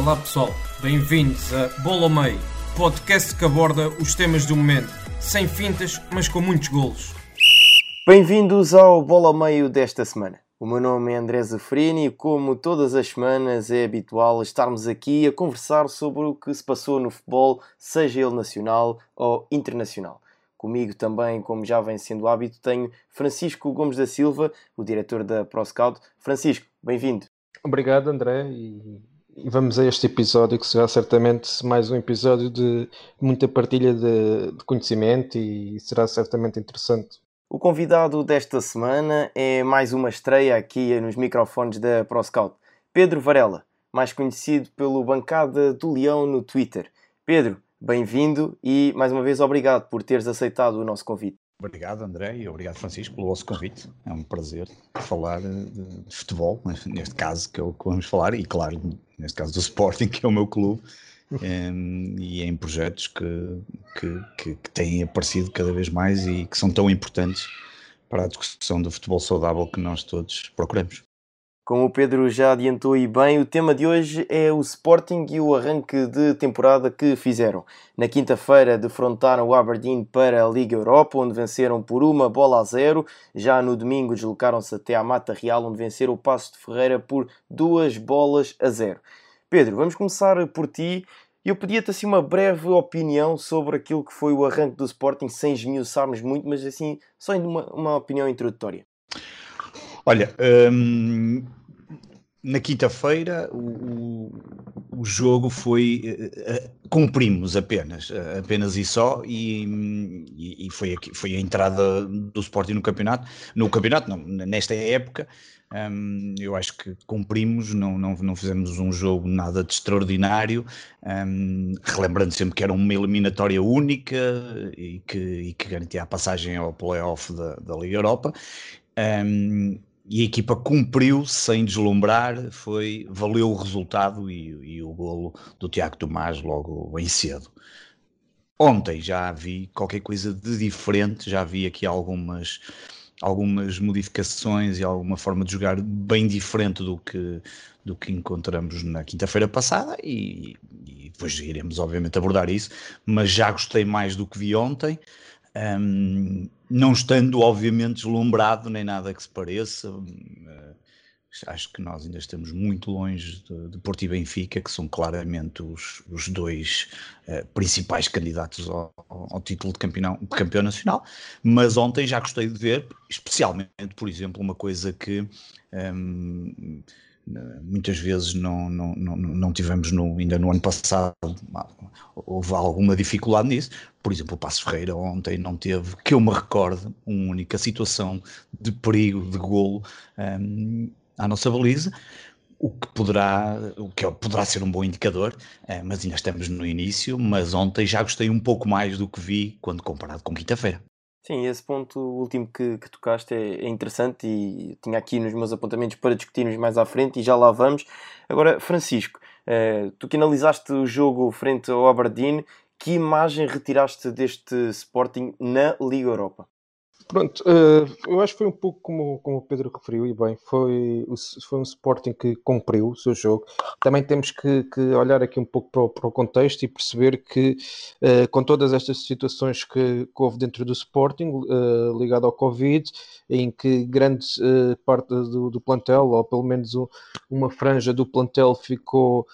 Olá pessoal, bem-vindos a Bola ao Meio, podcast que aborda os temas do momento, sem fintas, mas com muitos golos. Bem-vindos ao Bola ao Meio desta semana. O meu nome é André Zafrini e, como todas as semanas, é habitual estarmos aqui a conversar sobre o que se passou no futebol, seja ele nacional ou internacional. Comigo também, como já vem sendo hábito, tenho Francisco Gomes da Silva, o diretor da ProScout. Francisco, bem-vindo. Obrigado, André, e, e, vamos a este episódio que será certamente mais um episódio de muita partilha de, de conhecimento e será certamente interessante. O convidado desta semana é mais uma estreia aqui nos microfones da ProScout, Pedro Varela, mais conhecido pelo Bancada do Leão no Twitter. Pedro, bem-vindo e mais uma vez obrigado por teres aceitado o nosso convite. Obrigado, André, e obrigado, Francisco, pelo vosso convite. É um prazer falar de, de futebol, neste caso que, é o que vamos falar, e claro, neste caso do Sporting, que é o meu clube, um, e em projetos que, que, que, que, têm aparecido cada vez mais e que são tão importantes para a discussão do futebol saudável que nós todos procuramos. Como o Pedro já adiantou e bem, o tema de hoje é o Sporting e o arranque de temporada que fizeram. Na quinta-feira defrontaram o Aberdeen para a Liga Europa, onde venceram por uma bola a zero. Já no domingo deslocaram-se até à Mata Real, onde venceram o Passo de Ferreira por duas bolas a zero. Pedro, vamos começar por ti. Eu pedia-te assim uma breve opinião sobre aquilo que foi o arranque do Sporting, sem esmiuçarmos muito, mas assim, só uma, uma opinião introdutória. Olha, hum, na quinta-feira o, o, jogo foi uh, cumprimos apenas uh, apenas e só e, e, foi, aqui, foi a entrada do Sporting no campeonato no campeonato não, nesta época. Um, eu acho que cumprimos não, não, não fizemos um jogo nada de extraordinário. Um, relembrando sempre que era uma eliminatória única e que, e que garantia a passagem ao playoff da, da Liga Europa. Um, e a equipa cumpriu sem deslumbrar, foi, valeu o resultado e, e o golo do Tiago Tomás logo bem cedo. Ontem já vi qualquer coisa de diferente, já vi aqui algumas, algumas modificações e alguma forma de jogar bem diferente do que, do que encontramos na quinta-feira passada e, e, depois iremos obviamente abordar isso, mas já gostei mais do que vi ontem. Um, não estando obviamente deslumbrado nem nada que se pareça, uh, acho que nós ainda estamos muito longe de, de Porto e Benfica, que são claramente os, os dois uh, principais candidatos ao, ao, título de campeão, de campeão nacional. Mas ontem já gostei de ver, especialmente, por exemplo, uma coisa que. Um, muitas vezes não, não, não, não tivemos no, ainda no ano passado, houve alguma dificuldade nisso. Por exemplo, o Passo Ferreira ontem não teve, que eu me recorde, uma única situação de perigo de golo um, à nossa baliza, o que poderá, o que poderá ser um bom indicador, uh, mas ainda estamos no início, mas ontem já gostei um pouco mais do que vi quando comparado com quinta-feira. Sim, esse ponto último que, que tocaste é, é, interessante e tinha aqui nos meus apontamentos para discutirmos mais à frente e já lá vamos. Agora, Francisco, eh, tu que analisaste o jogo frente ao Aberdeen, que imagem retiraste deste Sporting na Liga Europa? Pronto, uh, eu acho que foi um pouco como, como o Pedro referiu, e bem, foi, foi um Sporting que cumpriu o seu jogo. Também temos que, que olhar aqui um pouco para o, para o contexto e perceber que, uh, com todas estas situações que, que houve dentro do Sporting, uh, ligado ao Covid, em que grande parte do, do, plantel, ou pelo menos um, uma franja do plantel, ficou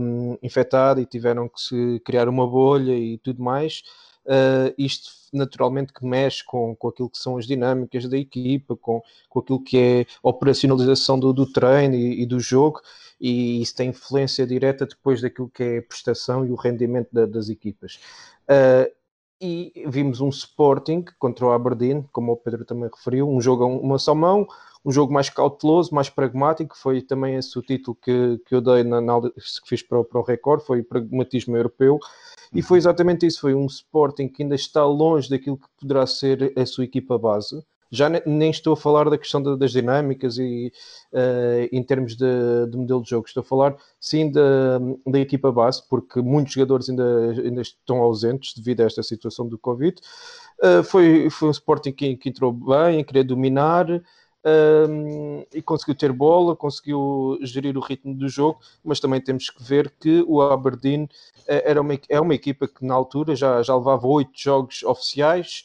um, infectada e tiveram que se criar uma bolha e tudo mais uh, isto naturalmente que mexe com, com aquilo que são as dinâmicas da equipa, com, com aquilo que é a operacionalização do, do treino e, e do jogo, e isso tem influência direta depois daquilo que é a prestação e o rendimento da, das equipas. Uh, e vimos um Sporting contra o Aberdeen, como o Pedro também referiu, um jogo a uma só mão, um jogo mais cauteloso, mais pragmático, foi também esse o título que, que eu dei na análise que fiz para, para o Record, foi pragmatismo europeu, e foi exatamente isso, foi um Sporting que ainda está longe daquilo que poderá ser a sua equipa base, já nem estou a falar da questão das dinâmicas e uh, em termos de, de, modelo de jogo, estou a falar sim da, da equipa base, porque muitos jogadores ainda, ainda estão ausentes devido a esta situação do Covid. Uh, foi, foi um Sporting que, que entrou bem, queria dominar. Um, e conseguiu ter bola, conseguiu gerir o ritmo do jogo, mas também temos que ver que o Aberdeen eh, era uma, é uma equipa que na altura já, já levava oito jogos oficiais,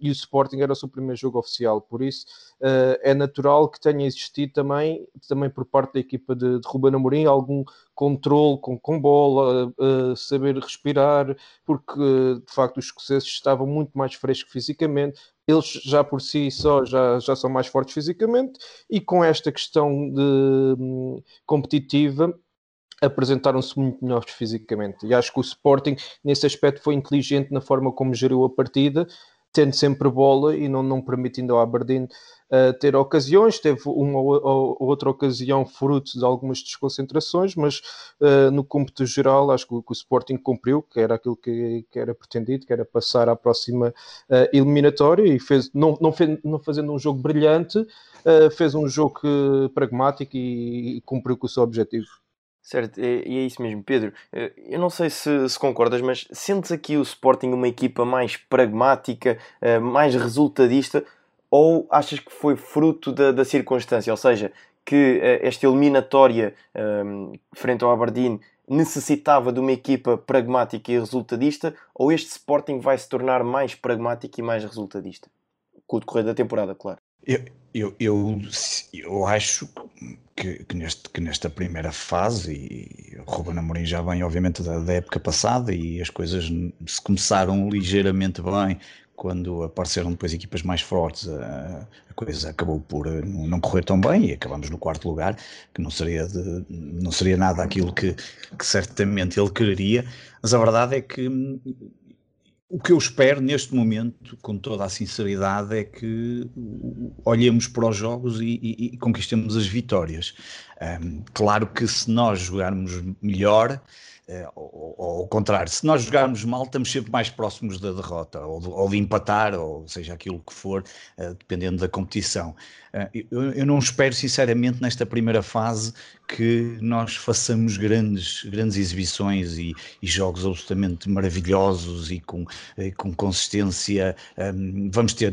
e o Sporting era o seu primeiro jogo oficial, por isso uh, é natural que tenha existido também, também por parte da equipa de, de Ruben Amorim algum controle com, com bola, uh, saber respirar, porque de facto os escoceses estavam muito mais frescos fisicamente, eles já por si só já, já são mais fortes fisicamente e com esta questão de, um, competitiva apresentaram-se muito melhores fisicamente. E acho que o Sporting, nesse aspecto, foi inteligente na forma como geriu a partida, tendo sempre bola e não, não permitindo ao Aberdeen uh, ter ocasiões. Teve uma ou, outra ocasião fruto de algumas desconcentrações, mas uh, no cômputo geral, acho que o, que o, Sporting cumpriu, que era aquilo que, que, era pretendido, que era passar à próxima uh, eliminatória e fez, não, não, fez, não fazendo um jogo brilhante, fez um jogo pragmático e, e cumpriu com o seu objetivo. Certo, e é isso mesmo, Pedro. Eh, eu não sei se, se, concordas, mas sentes aqui o Sporting uma equipa mais pragmática, eh, mais resultadista, ou achas que foi fruto da, da circunstância? Ou seja, que eh, esta eliminatória um, frente ao Aberdeen necessitava de uma equipa pragmática e resultadista, ou este Sporting vai se tornar mais pragmático e mais resultadista? Com o decorrer da temporada, claro. Eu, eu, eu, eu acho que, que, neste, que nesta primeira fase, e o Ruben Amorim já vem obviamente da, da, época passada e as coisas se começaram ligeiramente bem quando apareceram depois equipas mais fortes, a, a coisa acabou por não correr tão bem e acabamos no quarto lugar, que não seria, de, não seria nada aquilo que, que certamente ele quereria, mas a verdade é que o que eu espero neste momento, com toda a sinceridade, é que olhemos para os jogos e, e, e conquistemos as vitórias. Um, claro que se nós jogarmos melhor, é, ou, ou, ao contrário, se nós jogarmos mal, estamos sempre mais próximos da derrota, ou de, ou de empatar, ou seja aquilo que for, uh, dependendo da competição. Uh, eu, eu, não espero, sinceramente, nesta primeira fase, que nós façamos grandes, grandes exibições e, e jogos absolutamente maravilhosos e com, com consistência. Vamos ter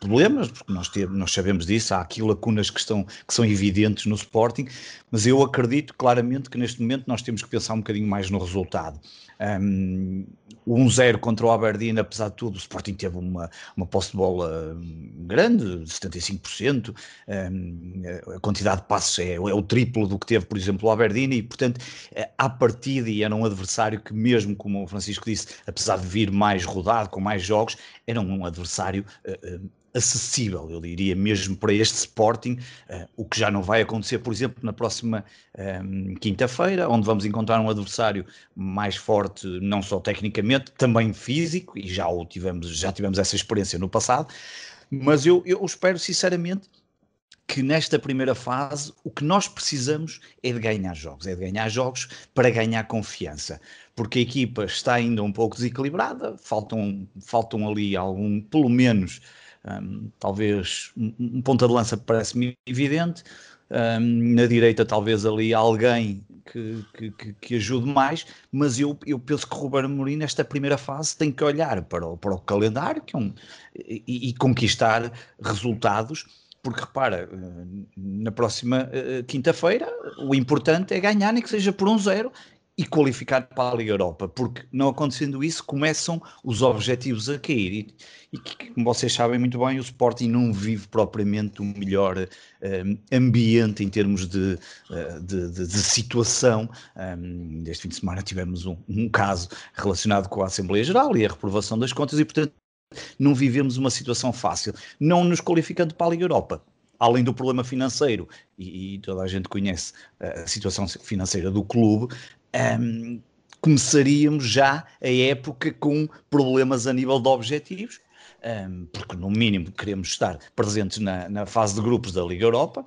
problemas, porque nós, temos, nós sabemos disso, há aqui lacunas que, estão, que são evidentes no Sporting, mas eu acredito claramente que neste momento nós temos que pensar um bocadinho mais no resultado. Um, 1-0 contra o Aberdeen, apesar de tudo, o Sporting teve uma, uma posse de bola grande, de 75%, um, a quantidade de passos é, é, o triplo do que teve, por exemplo, o Aberdeen, e portanto, eh, à partida, e era um adversário que, mesmo como o Francisco disse, apesar de vir mais rodado, com mais jogos, era um adversário uh, acessível, eu diria, mesmo para este Sporting, o que já não vai acontecer, por exemplo, na próxima um, quinta-feira, onde vamos encontrar um adversário mais forte, não só tecnicamente, também físico, e já o tivemos, já tivemos essa experiência no passado, mas eu, eu espero sinceramente que nesta primeira fase o que nós precisamos é de ganhar jogos, é de ganhar jogos para ganhar confiança, porque a equipa está ainda um pouco desequilibrada, faltam, faltam ali algum, pelo menos um, talvez um, um ponta de lança parece-me evidente. Um, na direita, talvez ali alguém que, que, que, ajude mais, mas eu, eu penso que o Ruben Amorim, nesta primeira fase, tem que olhar para o, para o calendário que é um, e, e conquistar resultados porque repara, na próxima uh, quinta-feira o importante é ganhar, nem que seja por um zero, e qualificar para a Liga Europa, porque não acontecendo isso, começam os objetivos a cair. E, e como vocês sabem muito bem, o Sporting não vive propriamente o melhor um, ambiente em termos de, uh, de, de, de, situação. Um, este fim de semana tivemos um, um caso relacionado com a Assembleia Geral e a reprovação das contas, e portanto não vivemos uma situação fácil, não nos qualificando para a Liga Europa além do problema financeiro, e, e, toda a gente conhece a situação financeira do clube, um, começaríamos já a época com problemas a nível de objetivos, um, porque no mínimo queremos estar presentes na, na fase de grupos da Liga Europa,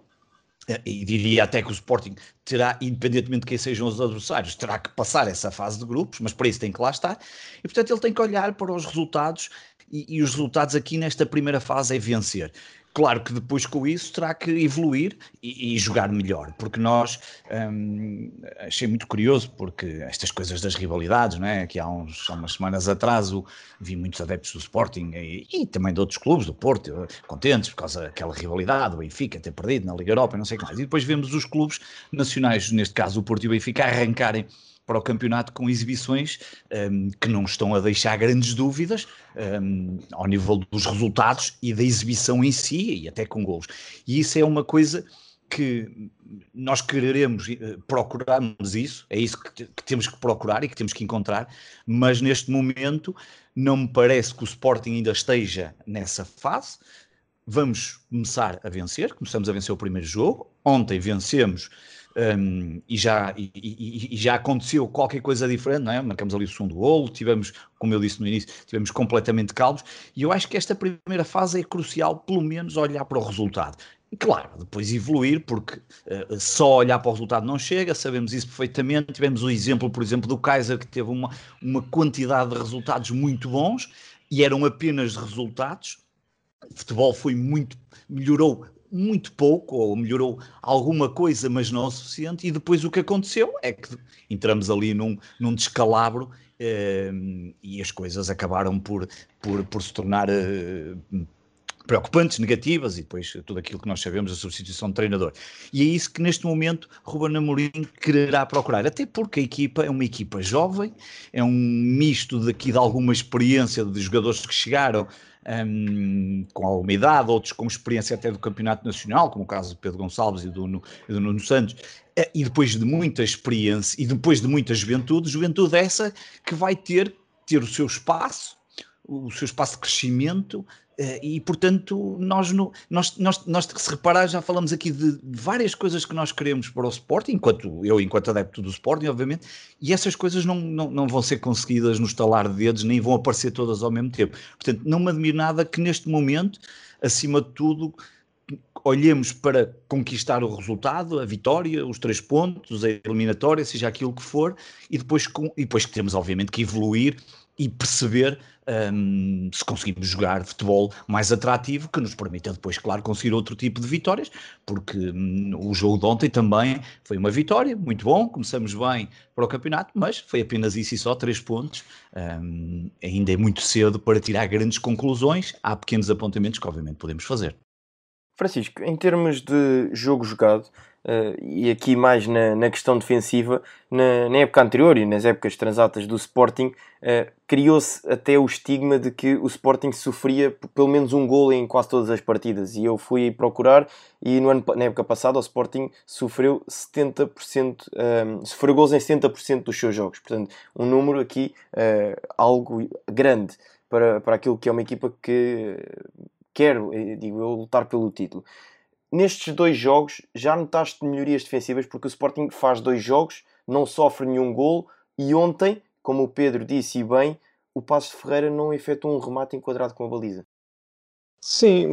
eh, e diria até que o Sporting terá, independentemente de quem sejam os adversários, terá que passar essa fase de grupos, mas para isso tem que lá estar, e portanto ele tem que olhar para os resultados, e, e os resultados aqui nesta primeira fase é vencer. Claro que depois com isso terá que evoluir e, e jogar melhor, porque nós hum, achei muito curioso, porque estas coisas das rivalidades, não é? que há, uns, há umas semanas atrás o, vi muitos adeptos do Sporting e, e, também de outros clubes, do Porto, contentes por causa daquela rivalidade, o Benfica ter perdido na Liga Europa e não sei o que mais. E depois vemos os clubes nacionais, neste caso o Porto e o Benfica, arrancarem para o campeonato com exibições um, que não estão a deixar grandes dúvidas um, ao nível dos resultados e da exibição em si e até com gols. E isso é uma coisa que nós quereremos eh, procurarmos isso, é isso que, que, temos que procurar e que temos que encontrar, mas neste momento não me parece que o Sporting ainda esteja nessa fase. Vamos começar a vencer, começamos a vencer o primeiro jogo. Ontem vencemos um, e, já, e, e, e, já aconteceu qualquer coisa diferente, não é? Marcamos ali o segundo golo, tivemos, como eu disse no início, tivemos completamente calmos, e eu acho que esta primeira fase é crucial, pelo menos olhar para o resultado. Claro, depois evoluir, porque uh, só olhar para o resultado não chega, sabemos isso perfeitamente. Tivemos o exemplo, por exemplo, do Kaiser, que teve uma, uma quantidade de resultados muito bons e eram apenas resultados. O futebol foi muito, melhorou muito pouco, ou melhorou alguma coisa, mas não o suficiente, e depois o que aconteceu é que entramos ali num, num descalabro eh, e as coisas acabaram por, por, por se tornar eh, preocupantes, negativas, e depois tudo aquilo que nós sabemos da substituição de treinador. E é isso que neste momento Ruben Amorim quererá procurar, até porque a equipa é uma equipa jovem, é um misto daqui de alguma experiência de jogadores que chegaram um, com alguma idade, outros com experiência até do campeonato nacional, como o caso do Pedro Gonçalves e do, e do Nuno Santos, eh, e depois de muita experiência e depois de muita juventude, juventude essa que vai ter, ter o seu espaço, o seu espaço de crescimento e portanto nós, no, nós, nós, nós se reparar já falamos aqui de várias coisas que nós queremos para o Sporting, enquanto eu enquanto adepto do Sporting obviamente, e essas coisas não, não, não vão ser conseguidas no estalar de dedos, nem vão aparecer todas ao mesmo tempo, portanto não me admiro nada que neste momento, acima de tudo olhemos para conquistar o resultado, a vitória, os três pontos, a eliminatória, seja aquilo que for, e depois, com, e depois que temos obviamente que evoluir e perceber um, se conseguimos jogar futebol mais atrativo, que nos permita depois, claro, conseguir outro tipo de vitórias, porque um, o jogo de ontem também foi uma vitória, muito bom, começamos bem para o campeonato, mas foi apenas isso e só, três pontos. Um, ainda é muito cedo para tirar grandes conclusões, há pequenos apontamentos que obviamente podemos fazer. Francisco, em termos de jogo jogado, Uh, e aqui mais na, na questão defensiva, na, na, época anterior e nas épocas transatas do Sporting, uh, criou-se até o estigma de que o Sporting sofria pelo menos um gol em quase todas as partidas. E eu fui procurar e no ano, na época passada o Sporting sofreu 70%, um, sofreu gols em 70% dos seus jogos. Portanto, um número aqui uh, algo grande para, para aquilo que é uma equipa que quer, digo eu, lutar pelo título nestes dois jogos já notaste melhorias defensivas porque o Sporting faz dois jogos, não sofre nenhum gol e ontem, como o Pedro disse e bem, o Passo de Ferreira não efetuou um remate enquadrado com a baliza. Sim,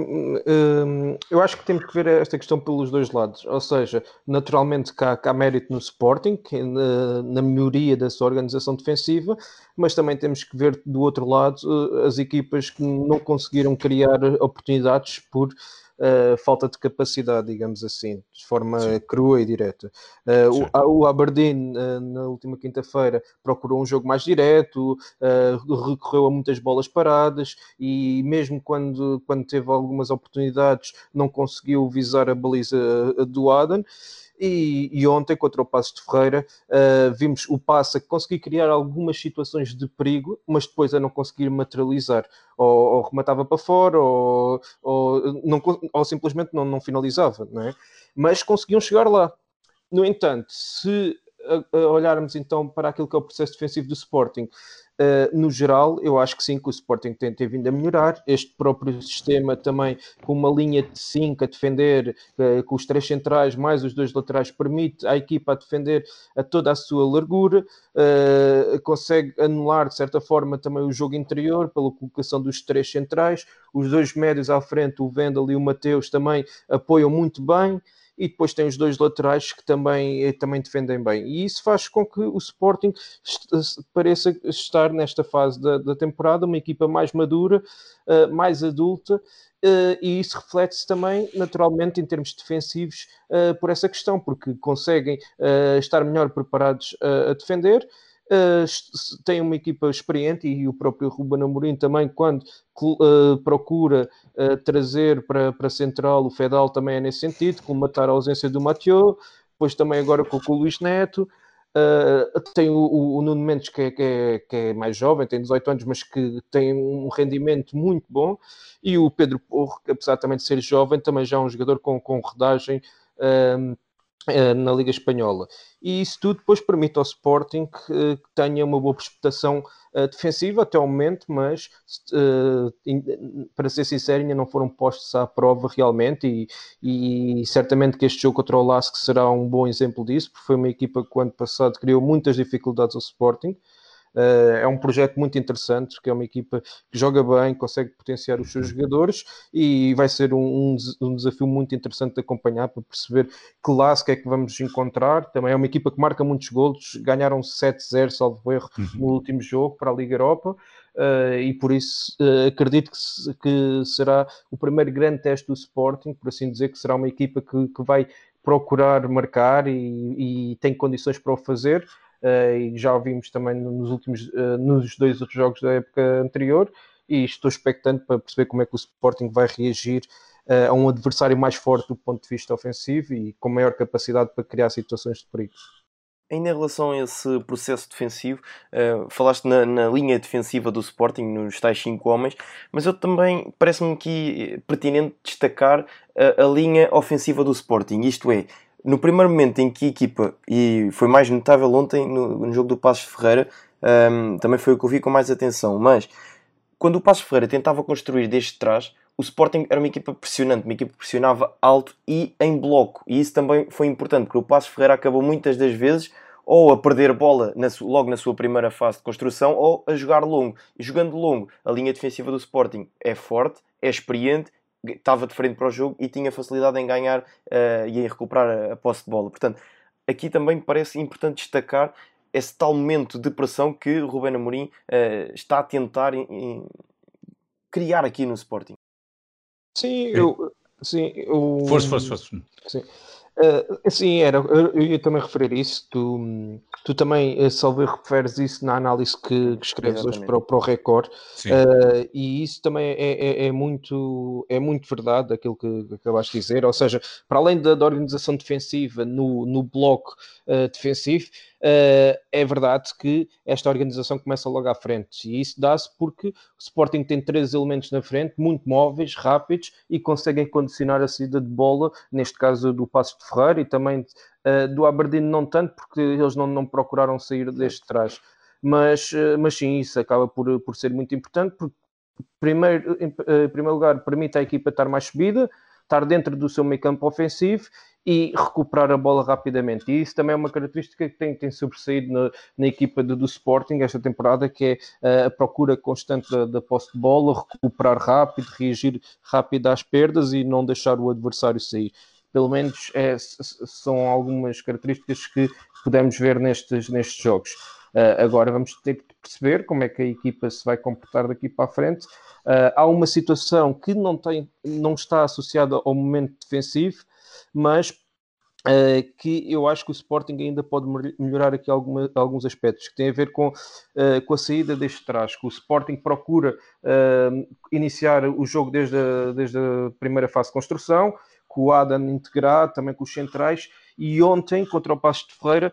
hum, eu acho que temos que ver esta questão pelos dois lados. Ou seja, naturalmente que há, que há mérito no Sporting, na, na, melhoria da sua organização defensiva, mas também temos que ver do outro lado eh, as equipas que não conseguiram criar oportunidades por uh, falta de capacidade, digamos assim, de forma Sim. crua e direta. Uh, o, o, Aberdeen, uh, na última quinta-feira, procurou um jogo mais direto, recorreu a muitas bolas paradas e, mesmo quando, quando teve algumas oportunidades, não conseguiu visar a baliza do Aden. E, e, ontem, contra o Passo de Ferreira, uh, vimos o Passa conseguir criar algumas situações de perigo, mas depois a não conseguir materializar. Ou, ou rematava para fora, ou, ou, não, ou simplesmente não, não finalizava, não é? Mas conseguiam chegar lá. No entanto, se a, a olharmos então para aquilo que é o processo defensivo do Sporting, Uh, no geral, eu acho que sim, que o Sporting tem, tem, vindo a melhorar. Este próprio sistema também, com uma linha de 5 a defender, uh, com os três centrais mais os dois laterais, permite à equipa a defender a toda a sua largura, uh, consegue anular de certa forma também o jogo interior pela colocação dos três centrais. Os dois médios à frente, o Vendel e o Mateus, também apoiam muito bem e depois tem os dois laterais que também, eh, também defendem bem. E isso faz com que o Sporting pareça estar nesta fase da, da temporada uma equipa mais madura, uh, mais adulta. Uh, e isso reflete-se também, naturalmente, em termos defensivos, uh, por essa questão, porque conseguem estar melhor preparados a defender, Uh, tem uma equipa experiente e o próprio Ruben Amorim também, quando uh, procura uh, trazer para, para Central o Fedal, também é nesse sentido, colmatar a ausência do Mathieu, depois também agora com, o Luís Neto. tem o, Nuno Mendes, que é, que, é, que é, mais jovem, tem 18 anos, mas que tem um rendimento muito bom, e o Pedro Porro, que apesar também de ser jovem, também já é um jogador com, com rodagem. Eh, na Liga Espanhola. E isso tudo depois permite ao Sporting que, que tenha uma boa precipitação uh, defensiva até ao momento, mas uh, in, para ser sincero, ainda não foram postos à prova realmente. E, e certamente que este jogo contra o Lask será um bom exemplo disso, porque foi uma equipa que, o ano passado, criou muitas dificuldades ao Sporting. Uh, é um projeto muito interessante, porque é uma equipa que joga bem, consegue potenciar os seus jogadores e vai ser um, um, desafio muito interessante de acompanhar para perceber que laço é que vamos encontrar. Também é uma equipa que marca muitos golos, ganharam 7-0, salvo erro, uhum. no último jogo para a Liga Europa. Uh, e por isso uh, acredito que, que, será o primeiro grande teste do Sporting, por assim dizer, que será uma equipa que, que vai procurar marcar e, e tem condições para o fazer. Uh, e já o vimos também nos últimos uh, nos dois jogos da época anterior e estou expectante para perceber como é que o Sporting vai reagir uh, a um adversário mais forte do ponto de vista ofensivo e com maior capacidade para criar situações de perigo. Ainda em relação a esse processo defensivo, uh, falaste na, na, linha defensiva do Sporting, nos tais 5 homens, mas eu também parece-me aqui pertinente destacar a, a linha ofensiva do Sporting, isto é, no primeiro momento em que a equipa, e foi mais notável ontem no, no jogo do Passos Ferreira, um, também foi o que eu vi com mais atenção, mas quando o Passos Ferreira tentava construir desde trás, o Sporting era uma equipa pressionante, uma equipa que pressionava alto e em bloco, e isso também foi importante, porque o Passos Ferreira acabou muitas das vezes ou a perder bola na, logo na sua primeira fase de construção ou a jogar longo. E jogando longo, a linha defensiva do Sporting é forte, é experiente estava de frente para o jogo e tinha facilidade em ganhar uh, e em recuperar a, a posse de bola. Portanto, aqui também me parece importante destacar esse tal momento de pressão que o Ruben Amorim uh, está a tentar em, em criar aqui no Sporting. Sim, eu... Sim, eu... Força, força, força. Sim. Uh, sim, era, eu ia também referir isso. Tu, tu também, eh, salve, referes isso na análise que, que escreves Exatamente. hoje para, para o Record, uh, e isso também é, é, é, muito, é muito verdade, aquilo que, que acabaste de dizer. Ou seja, para além da, da organização defensiva no, no bloco uh, defensivo, é verdade que esta organização começa logo à frente e isso dá-se porque o Sporting tem três elementos na frente, muito móveis, rápidos e conseguem condicionar a saída de bola, neste caso do Passo de Ferreira e também uh, do Aberdeen não tanto porque eles não, não procuraram sair deste trás. Mas, uh, mas sim, isso acaba por, por ser muito importante porque primeiro, em primeiro lugar permite à equipa estar mais subida, estar dentro do seu meio campo ofensivo e recuperar a bola rapidamente. E isso também é uma característica que tem, tem sobressaído na, na equipa do, do, Sporting esta temporada, que é uh, a procura constante da, da posse de bola, recuperar rápido, reagir rápido às perdas e não deixar o adversário sair. Pelo menos é, são algumas características que podemos ver nestes, nestes jogos. Uh, agora vamos ter que perceber como é que a equipa se vai comportar daqui para a frente. Uh, há uma situação que não, tem, não está associada ao momento defensivo, mas Uh, que eu acho que o Sporting ainda pode melhorar aqui alguma, alguns aspectos que têm a ver com, uh, com a saída deste trás, que o Sporting procura uh, iniciar o jogo desde a, desde a primeira fase de construção, com o Adam integrado, também com os centrais, e ontem contra o Passo de Ferreira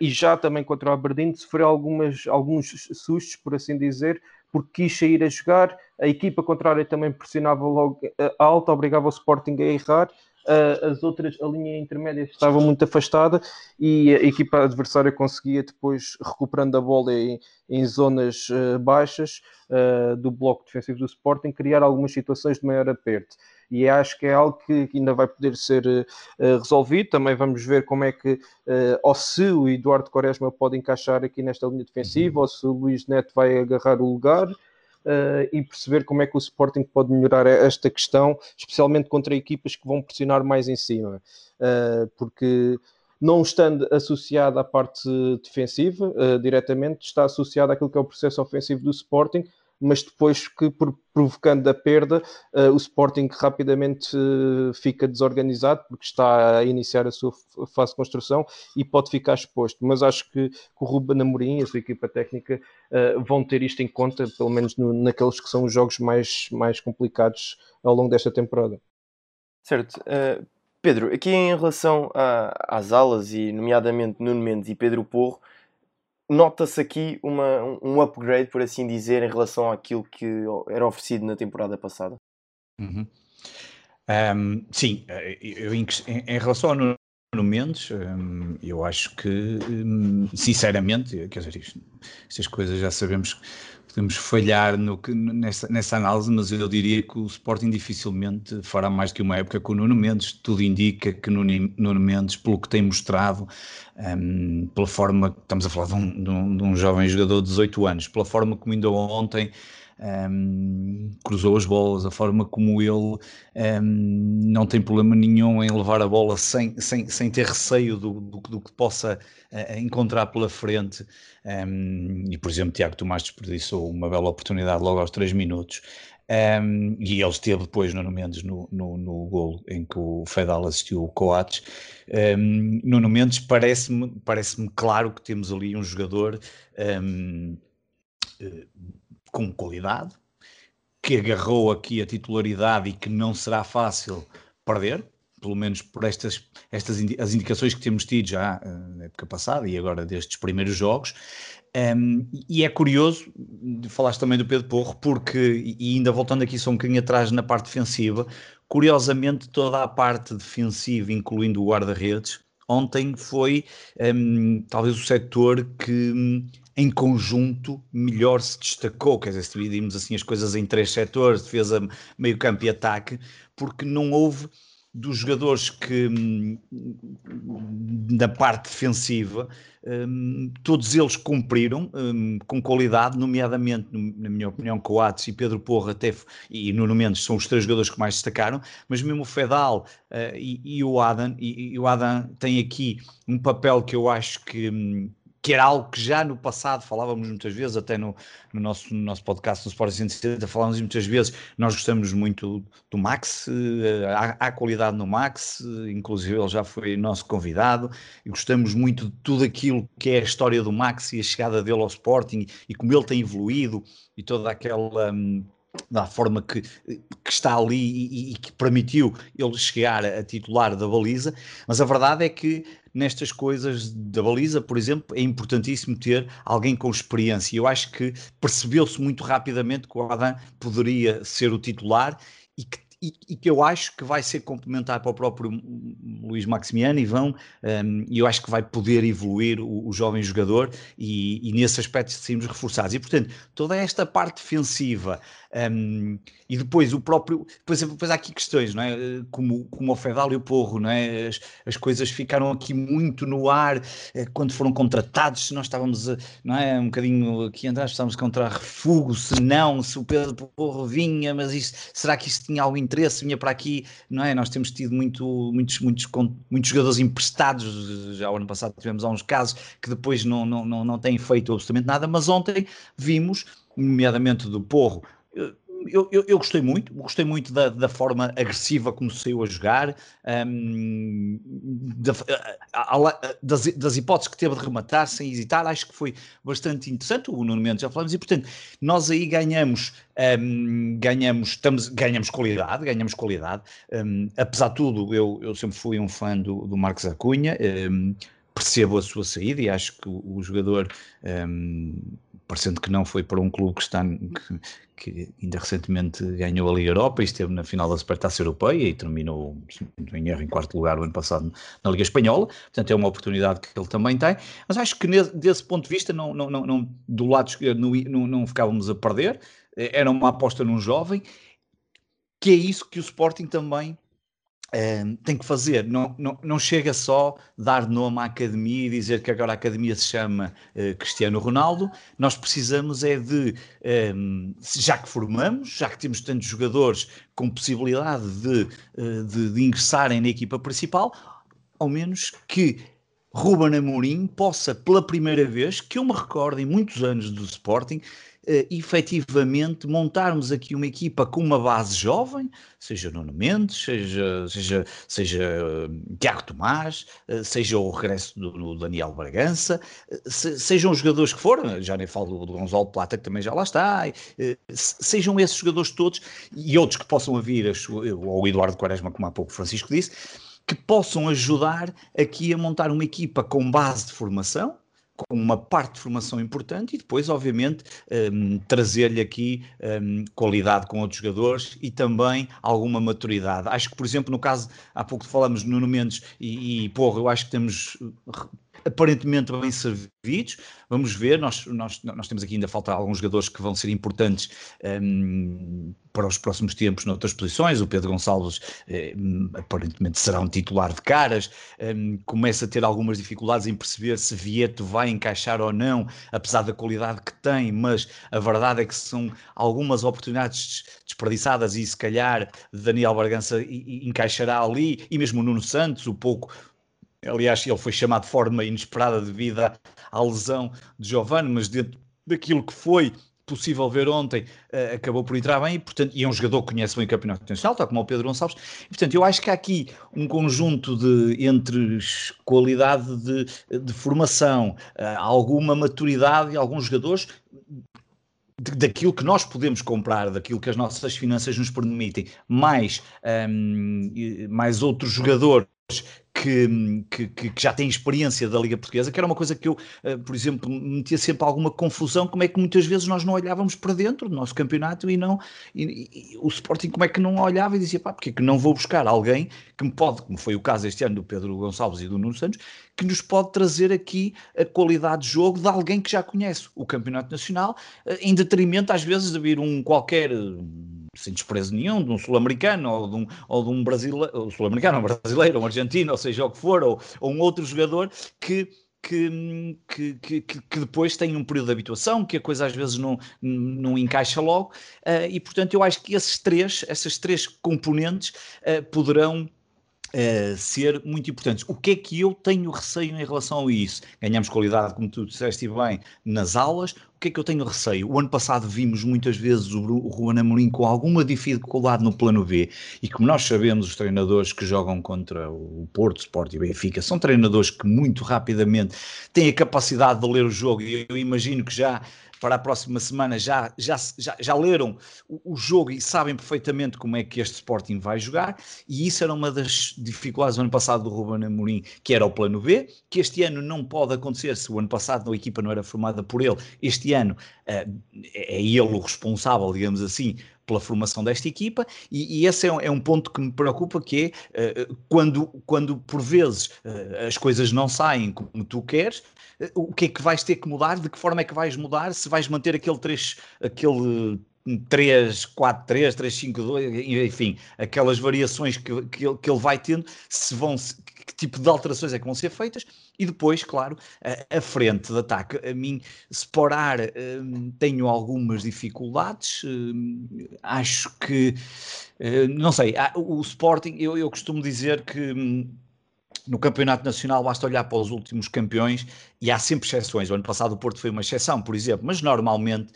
e já também contra o Aberdeen sofreu algumas, alguns sustos, por assim dizer, porque quis sair a jogar, a equipa contrária também pressionava logo alto, obrigava o Sporting a errar, uh, as outras, a linha intermédia estava muito afastada e a equipa adversária conseguia depois, recuperando a bola em, em zonas uh, baixas uh, do bloco defensivo do Sporting, criar algumas situações de maior aperto e acho que é algo que ainda vai poder ser uh, resolvido. Também vamos ver como é que, uh, ou se o Eduardo Quaresma pode encaixar aqui nesta linha defensiva, ou se o Luís Neto vai agarrar o lugar. Uh, e perceber como é que o Sporting pode melhorar esta questão, especialmente contra equipas que vão pressionar mais em cima, uh, porque não estando associado à parte defensiva uh, diretamente, está associado àquilo que é o processo ofensivo do Sporting, mas depois que provocando a perda, uh, o Sporting rapidamente uh, fica desorganizado porque está a iniciar a sua fase de construção e pode ficar exposto. Mas acho que, o Ruben Amorim e a sua equipa técnica uh, vão ter isto em conta, pelo menos no, naqueles que são os jogos mais, mais complicados ao longo desta temporada. Certo. Pedro, aqui em relação a, às alas e nomeadamente Nuno Mendes e Pedro Porro, nota-se aqui uma, um upgrade, por assim dizer, em relação àquilo que era oferecido na temporada passada. Uhum. Um, sim, eh, eu, em, em, relação ao Nuno Mendes, um, eu acho que, um, sinceramente, quer dizer, isto, estas coisas já sabemos podemos falhar no, nessa, nessa análise, mas eu diria que o Sporting dificilmente fará mais que uma época com o Nuno Mendes. Tudo indica que Nuno, Nuno Mendes, pelo que tem mostrado, um, pela forma, estamos a falar de um, de, um, de um, jovem jogador de 18 anos, pela forma como ainda ontem um, cruzou as bolas, a forma como ele um, não tem problema nenhum em levar a bola sem, sem, sem ter receio do, do, do que possa uh, encontrar pela frente. Um, e, por exemplo, Tiago Tomás desperdiçou uma bela oportunidade logo aos 3 minutos. Um, e ele esteve depois, Nuno Mendes, no, no, no golo em que o Fedal assistiu o Coates. Um, Nuno Mendes parece-me parece claro que temos ali um jogador um, com qualidade, que agarrou aqui a titularidade e que não será fácil perder, pelo menos por estas, estas as indicações que temos tido já eh, na época passada e agora destes primeiros jogos. Um, e é curioso, falaste também do Pedro Porro, porque, e ainda voltando aqui só um bocadinho atrás na parte defensiva, curiosamente toda a parte defensiva, incluindo o guarda-redes, ontem foi um, talvez o setor que em conjunto melhor se destacou, quer dizer, se dividimos assim as coisas em três setores, defesa, meio campo e ataque, porque não houve dos jogadores que hum, na parte defensiva hum, todos eles cumpriram hum, com qualidade, nomeadamente na minha opinião Coates e Pedro Porra até, e Nuno Mendes são os três jogadores que mais destacaram, mas mesmo o Fedal uh, e, e, o Adam e, e, o Adam tem aqui um papel que eu acho que que era algo que já no passado falávamos muitas vezes, até no, no nosso, no nosso podcast do Sport 170 falávamos muitas vezes, nós gostamos muito do Max, eh, há, há, qualidade no Max, inclusive ele já foi nosso convidado, e gostamos muito de tudo aquilo que é a história do Max e a chegada dele ao Sporting, e como ele tem evoluído, e toda aquela... Hum, da forma que, que está ali e, e, que permitiu ele chegar a titular da baliza, mas a verdade é que nestas coisas da baliza, por exemplo, é importantíssimo ter alguém com experiência. Eu acho que percebeu-se muito rapidamente que o Adam poderia ser o titular e que e, e, que eu acho que vai ser complementar para o próprio Luís Maximiano e vão, um, eu acho que vai poder evoluir o, o jovem jogador e, e nesse aspecto sermos reforçados. E portanto, toda esta parte defensiva um, e depois o próprio. Depois, depois há aqui questões, não é? Como, como o Fedal e o Porro, não é? As, as coisas ficaram aqui muito no ar eh, quando foram contratados. Se nós estávamos, não é? Um bocadinho aqui atrás, estávamos contra refugo, se não, se o Pedro Porro vinha, mas isto, será que isto tinha algum interesse? Vinha para aqui, não é? Nós temos tido muito, muitos, muitos, muitos jogadores emprestados. Já o ano passado tivemos alguns casos que depois não, não, não, não têm feito absolutamente nada, mas ontem vimos nomeadamente do Porro, eu, eu, eu, gostei muito, gostei muito da, da, forma agressiva como saiu a jogar, um, da, a, a, das, das, hipóteses que teve de rematar sem hesitar, acho que foi bastante interessante. O Nuno Mendes já falamos, e portanto, nós aí ganhamos, um, ganhamos, estamos, ganhamos qualidade, ganhamos qualidade. Um, apesar de tudo, eu, eu sempre fui um fã do, do Marcos Acunha percebo a sua saída e acho que o, o jogador um, parecendo que não foi para um clube que está que, ainda recentemente ganhou a Liga Europa e esteve na final da Supertaça Europeia e terminou em erro em quarto lugar o ano passado na Liga Espanhola, portanto é uma oportunidade que ele também tem, mas acho que desse ponto de vista não, não, não, não do lado esquerdo não, não ficávamos a perder, era uma aposta num jovem, que é isso que o Sporting também tem que fazer, não, não, não chega só dar nome à academia e dizer que agora a academia se chama uh, Cristiano Ronaldo, nós precisamos é de, um, já que formamos, já que temos tantos jogadores com possibilidade de, uh, de, de ingressarem na equipa principal, ao menos que Ruben Amorim possa, pela primeira vez, que eu me recordo em muitos anos do Sporting, uh, efetivamente montarmos aqui uma equipa com uma base jovem, seja Nuno Mendes, seja, seja, seja uh, Tiago Tomás, uh, seja o regresso do, do Daniel Bragança, uh, se, sejam os jogadores que forem, já nem falo do, do Gonzalo Plata que também já lá está, sejam esses jogadores todos e outros que possam vir, ou o Eduardo Quaresma, como há pouco o Francisco disse, que possam ajudar aqui a montar uma equipa com base de formação, com uma parte de formação importante e depois, obviamente, um, trazer-lhe aqui um, qualidade com outros jogadores e também alguma maturidade. Acho que, por exemplo, no caso, há pouco falamos de Nuno Mendes e, e porra, eu acho que temos aparentemente bem servidos. Vamos ver, nós, nós, nós temos aqui ainda falta alguns jogadores que vão ser importantes um, para os próximos tempos noutras posições. O Pedro Gonçalves um, aparentemente será um titular de caras, um, começa a ter algumas dificuldades em perceber se Vieto vai encaixar ou não, apesar da qualidade que tem, mas a verdade é que são algumas oportunidades desperdiçadas e se calhar Daniel Bargança encaixará ali, e mesmo o Nuno Santos, o pouco Aliás, ele foi chamado de forma inesperada devido à lesão de Giovanni, mas dentro daquilo que foi possível ver ontem, uh, acabou por entrar bem, e, portanto, e é um jogador que conhece bem o campeonato nacional, tal como o Pedro Gonçalves, e, portanto, eu acho que há aqui um conjunto de, entre qualidade de, de formação, uh, alguma maturidade e alguns jogadores daquilo que nós podemos comprar, daquilo que as nossas finanças nos permitem, mais, um, ehm, mais outros jogadores que, que, que, já tem experiência da Liga Portuguesa, que era uma coisa que eu, uh, por exemplo, metia sempre alguma confusão, como é que muitas vezes nós não olhávamos para dentro do nosso campeonato e não, e, e, o Sporting como é que não olhava e dizia, pá, porque é que não vou buscar alguém que me pode, como foi o caso este ano do Pedro Gonçalves e do Nuno Santos, que nos pode trazer aqui a qualidade de jogo de alguém que já conhece o Campeonato Nacional, uh, em detrimento às vezes de vir um qualquer sem desprezo nenhum, de um sul-americano ou de um, ou de um brasileiro, sul-americano, um brasileiro, um argentino, ou seja o que for, ou, ou um outro jogador que que, que, que, depois tem um período de habituação, que a coisa às vezes não, não encaixa logo, uh, e portanto eu acho que esses três, essas três componentes uh, poderão Uh, ser muito importantes. O que é que eu tenho receio em relação a isso? Ganhamos qualidade, como tu disseste bem, nas aulas. O que é que eu tenho receio? O ano passado vimos muitas vezes o, o Juan Amorim com alguma dificuldade no plano B e como nós sabemos, os treinadores que jogam contra o Porto, Sport e Benfica são treinadores que muito rapidamente têm a capacidade de ler o jogo e eu imagino que já para a próxima semana já, já, já, já leram o, o, jogo e sabem perfeitamente como é que este Sporting vai jogar, e isso era uma das dificuldades do ano passado do Ruben Amorim, que era o plano B, que este ano não pode acontecer. Se o ano passado a equipa não era formada por ele, este ano uh, é ele o responsável, digamos assim, pela formação desta equipa, e, e esse é um, é um, ponto que me preocupa, que é uh, quando, quando por vezes uh, as coisas não saem como tu queres, uh, o que é que vais ter que mudar, de que forma é que vais mudar, se vais manter aquele 3, aquele 3, 4, 3, 3, 5, 2, enfim, aquelas variações que, que, ele, que ele vai tendo, se vão, que tipo de alterações é que vão ser feitas, e depois, claro, a, a frente de ataque. A mim, separar, um, tenho algumas dificuldades, um, acho que, uh, não sei, o Sporting, eu, eu costumo dizer que. Um, no Campeonato Nacional basta olhar para os últimos campeões e há sempre exceções. O ano passado o Porto foi uma exceção, por exemplo, mas normalmente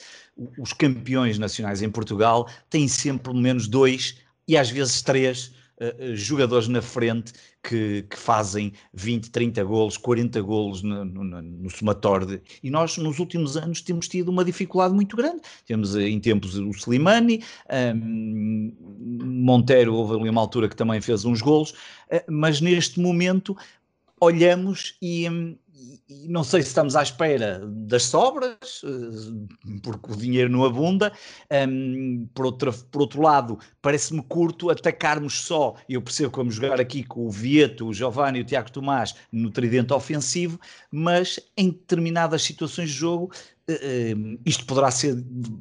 os campeões nacionais em Portugal têm sempre pelo menos dois e às vezes três uh, jogadores na frente que, que, fazem 20, 30 golos, 40 golos no, no, no somatório. E nós, nos últimos anos, temos tido uma dificuldade muito grande. Temos eh, em tempos o Slimani, um, Monteiro, houve ali uma altura que também fez uns golos, mas neste momento olhamos e, um, não sei se estamos à espera das sobras, eh, porque o dinheiro não abunda. Um, por, outra, por outro lado, parece-me curto atacarmos só. Eu percebo que vamos jogar aqui com o Vieto, o Giovanni e o Tiago Tomás no tridente ofensivo, mas em determinadas situações de jogo isto poderá ser,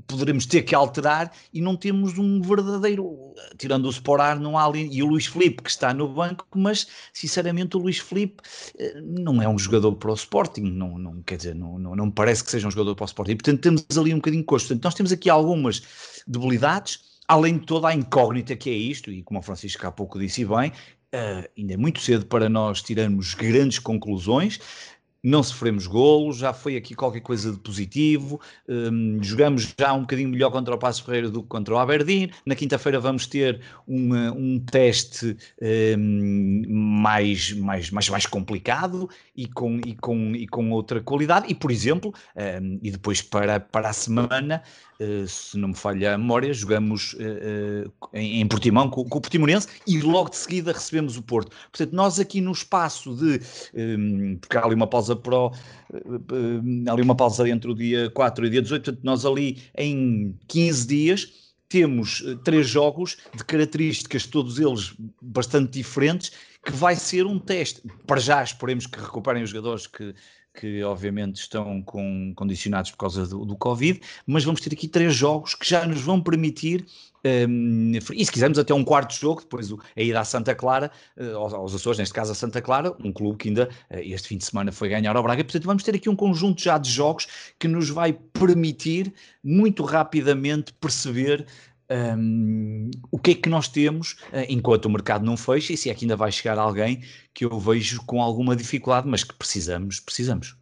poderemos ter que alterar e não temos um verdadeiro, tirando o Sporar, não há ali, e o Luís Felipe que está no banco, mas sinceramente o Luís Felipe uh, não é um jogador para o Sporting, não, não quer dizer, não, não, não parece que seja um jogador para o Sporting, portanto temos ali um bocadinho de custo. Portanto, nós temos aqui algumas debilidades, além de toda a incógnita que é isto, e como o Francisco há pouco disse bem, uh, ainda é muito cedo para nós tirarmos grandes conclusões, não sofremos golos, já foi aqui qualquer coisa de positivo, um, jogamos já um bocadinho melhor contra o Passo Ferreira do que contra o Aberdeen, na quinta-feira vamos ter uma, um teste um, mais, mais, mais, mais complicado e com, e, com, e com outra qualidade, e por exemplo, um, e depois para, para a semana se não me falha a memória, jogamos uh, uh, em, Portimão com, o Portimonense e logo de seguida recebemos o Porto. Portanto, nós aqui no espaço de. Um, porque há ali uma pausa para o, há ali uma pausa entre o dia 4 e o dia 18, portanto, nós ali em 15 dias temos três jogos de características, todos eles bastante diferentes, que vai ser um teste. Para já esperemos que recuperem os jogadores que que obviamente estão com, condicionados por causa do, do Covid, mas vamos ter aqui três jogos que já nos vão permitir um, e se quisermos até um quarto jogo, depois a ida à Santa Clara, uh, aos Açores, neste caso a Santa Clara, um clube que ainda uh, este fim de semana foi ganhar ao Braga, portanto vamos ter aqui um conjunto já de jogos que nos vai permitir muito rapidamente perceber um, o que é que nós temos uh, enquanto o mercado não fecha e se é que ainda vai chegar alguém que eu vejo com alguma dificuldade, mas que precisamos, precisamos.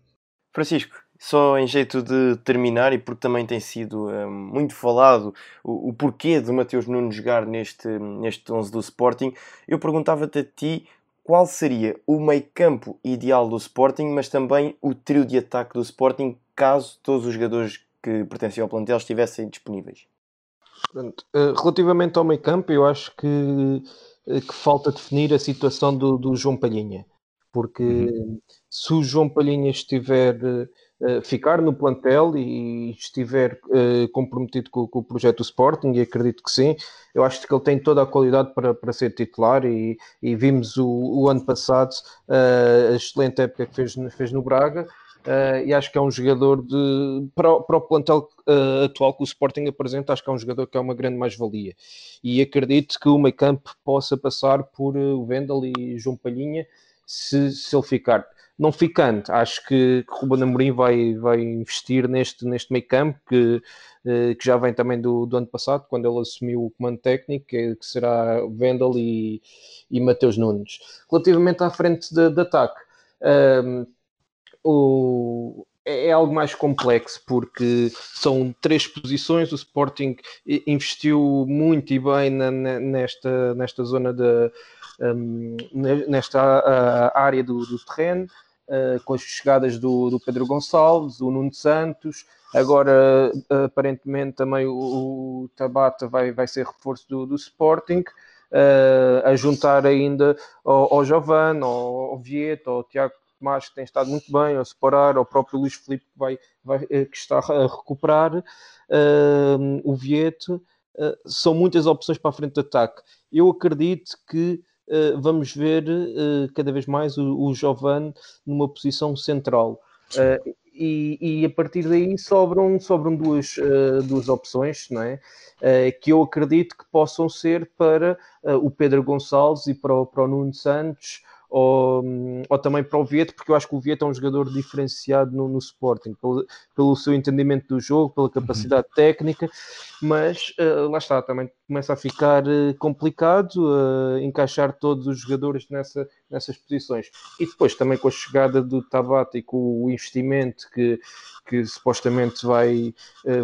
Francisco, só em jeito de terminar e porque também tem sido um, muito falado o, o, porquê de Mateus Nunes jogar neste, neste 11 do Sporting, eu perguntava-te a ti qual seria o meio campo ideal do Sporting, mas também o trio de ataque do Sporting caso todos os jogadores que pertencem ao plantel estivessem disponíveis. Pronto. Eh, relativamente ao meio campo, eu acho que, eh, que falta definir a situação do, do João Palhinha. Porque uhum. se o João Palhinha estiver uh, ficar no plantel e estiver uh, comprometido com, com, o projeto do Sporting, e acredito que sim, eu acho que ele tem toda a qualidade para, para ser titular e, e vimos o, o ano passado uh, a excelente época que fez, fez no Braga Uh, e acho que é um jogador de para, o, para o plantel uh, atual que o Sporting apresenta, acho que é um jogador que é uma grande mais-valia. E acredito que o meio campo possa passar por uh, o Vendel e João Palhinha se, se ele ficar. Não ficando, acho que, Ruben Amorim vai, vai investir neste, neste meio campo que, que já vem também do, do ano passado, quando ele assumiu o comando técnico, que, que será Vendel e, e Mateus Nunes. Relativamente à frente de, de ataque, é, é algo mais complexo porque são três posições. O Sporting investiu muito e bem na, nesta, nesta zona de um, nesta área do, do terreno, uh, com as chegadas do, do, Pedro Gonçalves, o Nuno Santos. Agora, aparentemente, também o, o Tabata vai, vai ser reforço do, do Sporting. Uh, a juntar ainda ao, ao Giovanni, ao, ao Vieto, ao Tiago Tomás que tem estado muito bem, a separar, ao próprio Luís Filipe que, vai, vai, eh, que está a recuperar, uh, o Vieto, uh, são muitas opções para a frente de ataque. Eu acredito que uh, vamos ver cada vez mais o, o Giovanni numa posição central. E, e, a partir daí sobram, sobram duas, duas opções, não é? que eu acredito que possam ser para o Pedro Gonçalves e para o, para o Nuno Santos ou, ou também para o Vieto, porque eu acho que o Vieto é um jogador diferenciado no, no Sporting, pelo, pelo seu entendimento do jogo, pela capacidade uhum. técnica, mas uh, lá está, também começa a ficar uh, complicado uh, encaixar todos os jogadores nessa, nessas posições. E depois também com a chegada do Tabata e com o investimento que, que supostamente vai,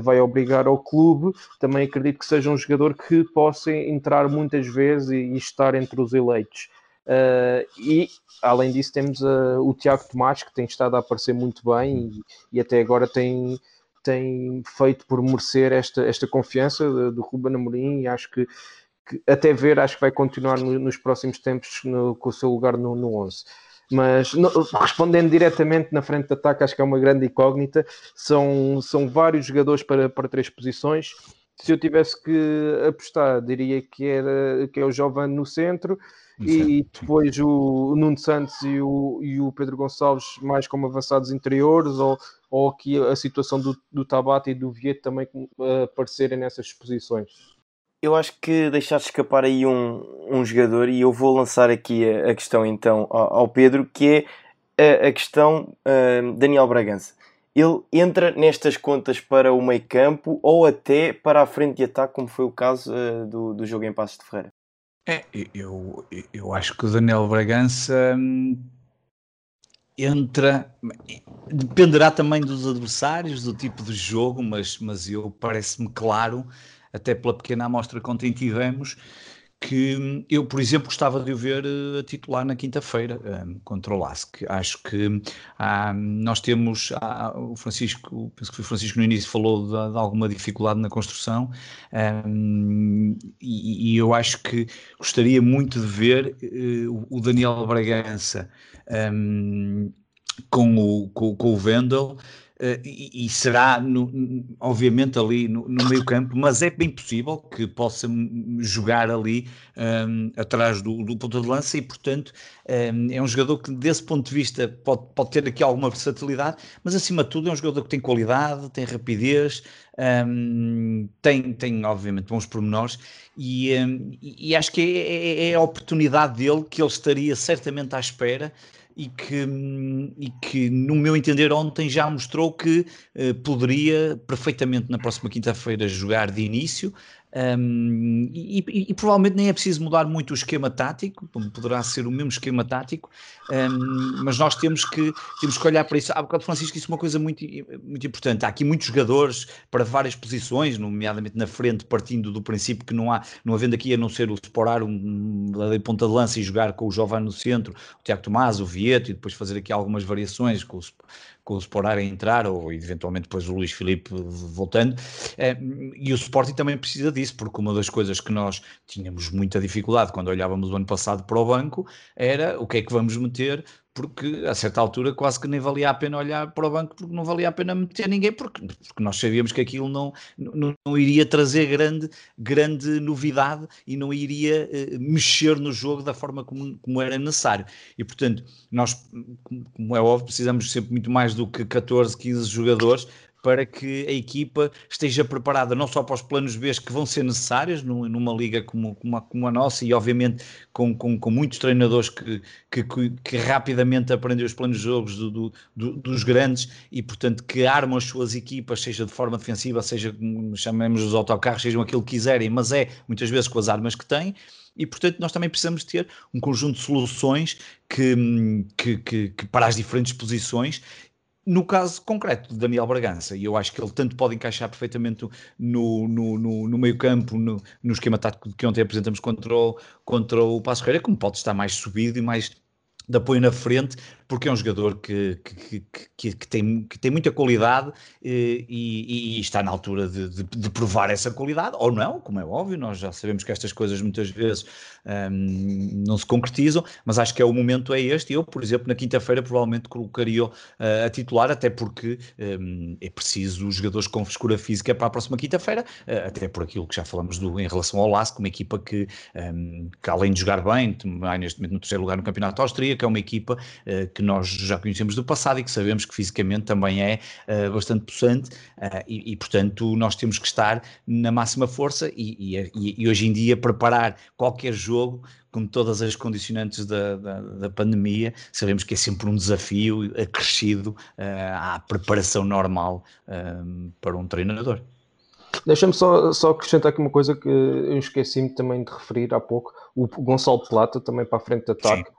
vai obrigar ao clube, também acredito que seja um jogador que possa entrar muitas vezes e, e estar entre os eleitos. Uh, e além disso, temos uh, o Tiago Tomás que tem estado a aparecer muito bem e, e até agora tem, tem feito por merecer esta, esta confiança do Ruben Amorim e acho que, que, até ver, acho que vai continuar no, nos próximos tempos no, com o seu lugar no, no 11. Mas respondendo diretamente na frente de ataque, acho que é uma grande incógnita. São, são vários jogadores para, para três posições. Se eu tivesse que apostar, diria que, era, que é o Jovem no centro e depois o Nuno Santos e o, e o Pedro Gonçalves mais como avançados interiores ou, ou aqui a situação do, do Tabata e do Vieto também uh, aparecerem nessas posições? Eu acho que deixaste escapar aí um, um jogador e eu vou lançar aqui a, a questão então ao, ao, Pedro, que é a, a questão uh, Daniel Bragança. Ele entra nestas contas para o meio campo ou até para a frente de ataque, como foi o caso uh, do, do jogo em Passos de Ferreira? É, eu, eu acho que o Daniel Bragança hum, entra. Dependerá também dos adversários, do tipo de jogo, mas, mas eu parece-me claro, até pela pequena amostra que ontem tivemos, que eu, por exemplo, gostava de o ver uh, a titular na quinta-feira um, contra o Lask. Acho que uh, nós temos, uh, o Francisco, penso que o Francisco no início, falou de, de alguma dificuldade na construção um, e, e, eu acho que gostaria muito de ver eh, o Daniel Bragança um, com, o, com, com o Vendel Uh, e, e, será, no, obviamente, ali no, no, meio campo, mas é bem possível que possa jogar ali um, atrás do, do ponto de lança e, portanto, um, é um jogador que, desse ponto de vista, pode, pode ter aqui alguma versatilidade, mas, acima de tudo, é um jogador que tem qualidade, tem rapidez, um, tem, tem, obviamente, bons pormenores e, e acho que é, é, é a oportunidade dele que ele estaria certamente à espera e que, e que, no meu entender, ontem já mostrou que uh, poderia perfeitamente na próxima quinta-feira jogar de início, um, e, e, e, provavelmente nem é preciso mudar muito o esquema tático, poderá ser o mesmo esquema tático, um, mas nós temos que, temos que olhar para isso. Há bocado, Francisco, isso é uma coisa muito, muito importante. Há aqui muitos jogadores para várias posições, nomeadamente na frente, partindo do princípio que não há, não havendo aqui a não ser o Sporar, um, um ponta de lança e jogar com o Jovem no centro, o Tiago Tomás, o Vieto, e depois fazer aqui algumas variações com o com o Sporar a entrar, ou eventualmente depois o Luís Filipe voltando. Eh, e o Sporting também precisa disso, porque uma das coisas que nós tínhamos muita dificuldade quando olhávamos o ano passado para o banco era o que é que vamos meter porque a certa altura quase que nem valia a pena olhar para o banco porque não valia a pena meter ninguém porque, porque nós sabíamos que aquilo não, não, não iria trazer grande, grande novidade e não iria uh, mexer no jogo da forma como, como era necessário. E portanto nós como é óbvio precisamos sempre muito mais do que 14, 15 jogadores para que a equipa esteja preparada não só para os planos B que vão ser necessários numa liga como, como, a, como a nossa e obviamente com, com, com muitos treinadores que, que, que, rapidamente aprendem os planos de jogos do, do, do, dos grandes e portanto que armam as suas equipas, seja de forma defensiva, seja chamemos os autocarros, sejam aquilo que quiserem, mas é muitas vezes com as armas que têm. E portanto nós também precisamos ter um conjunto de soluções que, que, que, que, para as diferentes posições no caso concreto de Daniel Bragança, e eu acho que ele tanto pode encaixar perfeitamente no, no, no, no meio campo, no, no esquema tático que ontem apresentamos contra o, contra o Passo Ferreira, como pode estar mais subido e mais de apoio na frente, porque é um jogador que, que, que, que tem, que tem muita qualidade eh, e, e, está na altura de, de, de, provar essa qualidade, ou não, como é óbvio, nós já sabemos que estas coisas muitas vezes um, não se concretizam, mas acho que é o momento é este. Eu, por exemplo, na quinta-feira provavelmente colocaria uh, a titular, até porque um, é preciso os jogadores com frescura física para a próxima quinta-feira, uh, até por aquilo que já falamos do, em relação ao LASC, uma equipa que, um, que além de jogar bem, vai neste momento no terceiro lugar no Campeonato Austríaco, é uma equipa uh, que nós já conhecemos do passado e que sabemos que fisicamente também é bastante possante e, e, portanto, nós temos que estar na máxima força e, e, e hoje em dia preparar qualquer jogo jogo, com todas as condicionantes da, da, da, pandemia, sabemos que é sempre um desafio acrescido uh, à preparação normal uh, para um treinador. Deixa-me só, só acrescentar aqui uma coisa que eu esqueci-me também de referir há pouco: o Gonçalo Plata, também para a frente de ataque.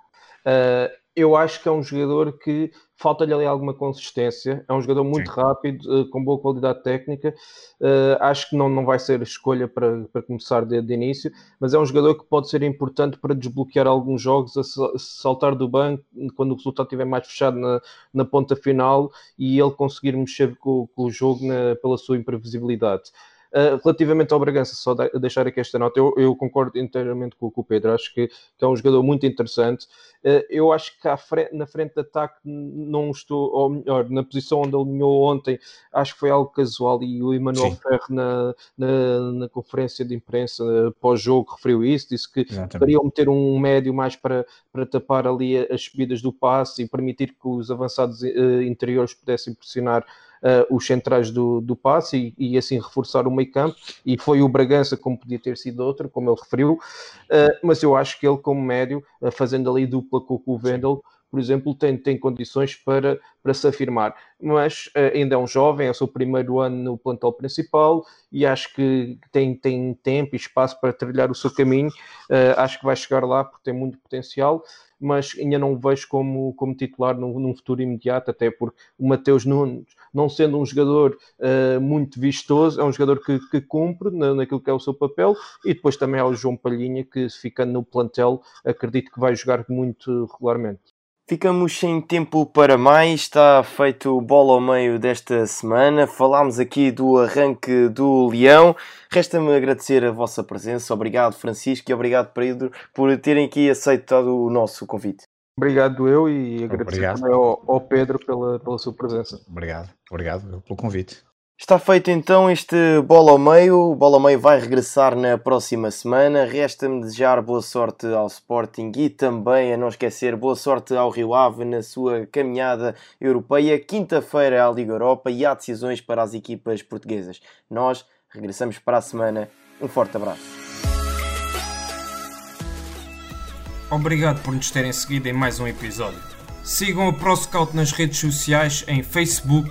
Uh, eu acho que é um jogador que falta-lhe ali alguma consistência. É um jogador muito Sim. rápido, uh, com boa qualidade técnica. Uh, acho que não, não vai ser escolha para, para começar de, de, início, mas é um jogador que pode ser importante para desbloquear alguns jogos, a saltar do banco quando o resultado estiver mais fechado na, na ponta final e ele conseguir mexer com, com o jogo na, pela sua imprevisibilidade. Uh, relativamente ao Bragança, só deixar aqui esta nota, eu, eu concordo inteiramente com, com, o Pedro, acho que, que, é um jogador muito interessante. Uh, eu acho que frente, na frente de ataque não estou, ou melhor, na posição onde ele alinhou ontem, acho que foi algo casual e o Emanuel Ferro na, na, na, conferência de imprensa pós-jogo referiu isso, disse que poderiam meter um médio mais para, para tapar ali as subidas do passe e permitir que os avançados uh, interiores pudessem pressionar uh, os centrais do, do passe e, e, assim reforçar o meio campo. E foi o Bragança, como podia ter sido outro, como ele referiu. Uh, mas eu acho que ele, como médio, uh, fazendo ali dupla com o Vendel, por exemplo, tem, tem condições para, para se afirmar. Mas uh, ainda é um jovem, é o seu primeiro ano no plantel principal e acho que tem, tem tempo e espaço para trilhar o seu caminho. Uh, acho que vai chegar lá porque tem muito potencial mas ainda não o vejo como, como titular num, num futuro imediato, até porque o Mateus Nunes, não sendo um jogador uh, muito vistoso, é um jogador que, que cumpre na, naquilo que é o seu papel, e depois também há o João Palhinha, que ficando no plantel, acredito que vai jogar muito regularmente. Ficamos sem tempo para mais, está feito bola ao meio desta semana. Falámos aqui do arranque do Leão. Resta-me agradecer a vossa presença. Obrigado, Francisco, e obrigado, Pedro, por terem aqui aceitado o nosso convite. Obrigado eu e agradecer obrigado. também ao, ao Pedro pela, pela sua presença. Obrigado, obrigado pelo convite. Está feito então este bola ao meio. O bola ao meio vai regressar na próxima semana. Resta-me desejar boa sorte ao Sporting e também, a não esquecer, boa sorte ao Rio Ave na sua caminhada europeia. Quinta-feira à Liga Europa e há decisões para as equipas portuguesas. Nós regressamos para a semana. Um forte abraço. Obrigado por nos terem seguido em mais um episódio. Sigam o ProScout nas redes sociais em Facebook,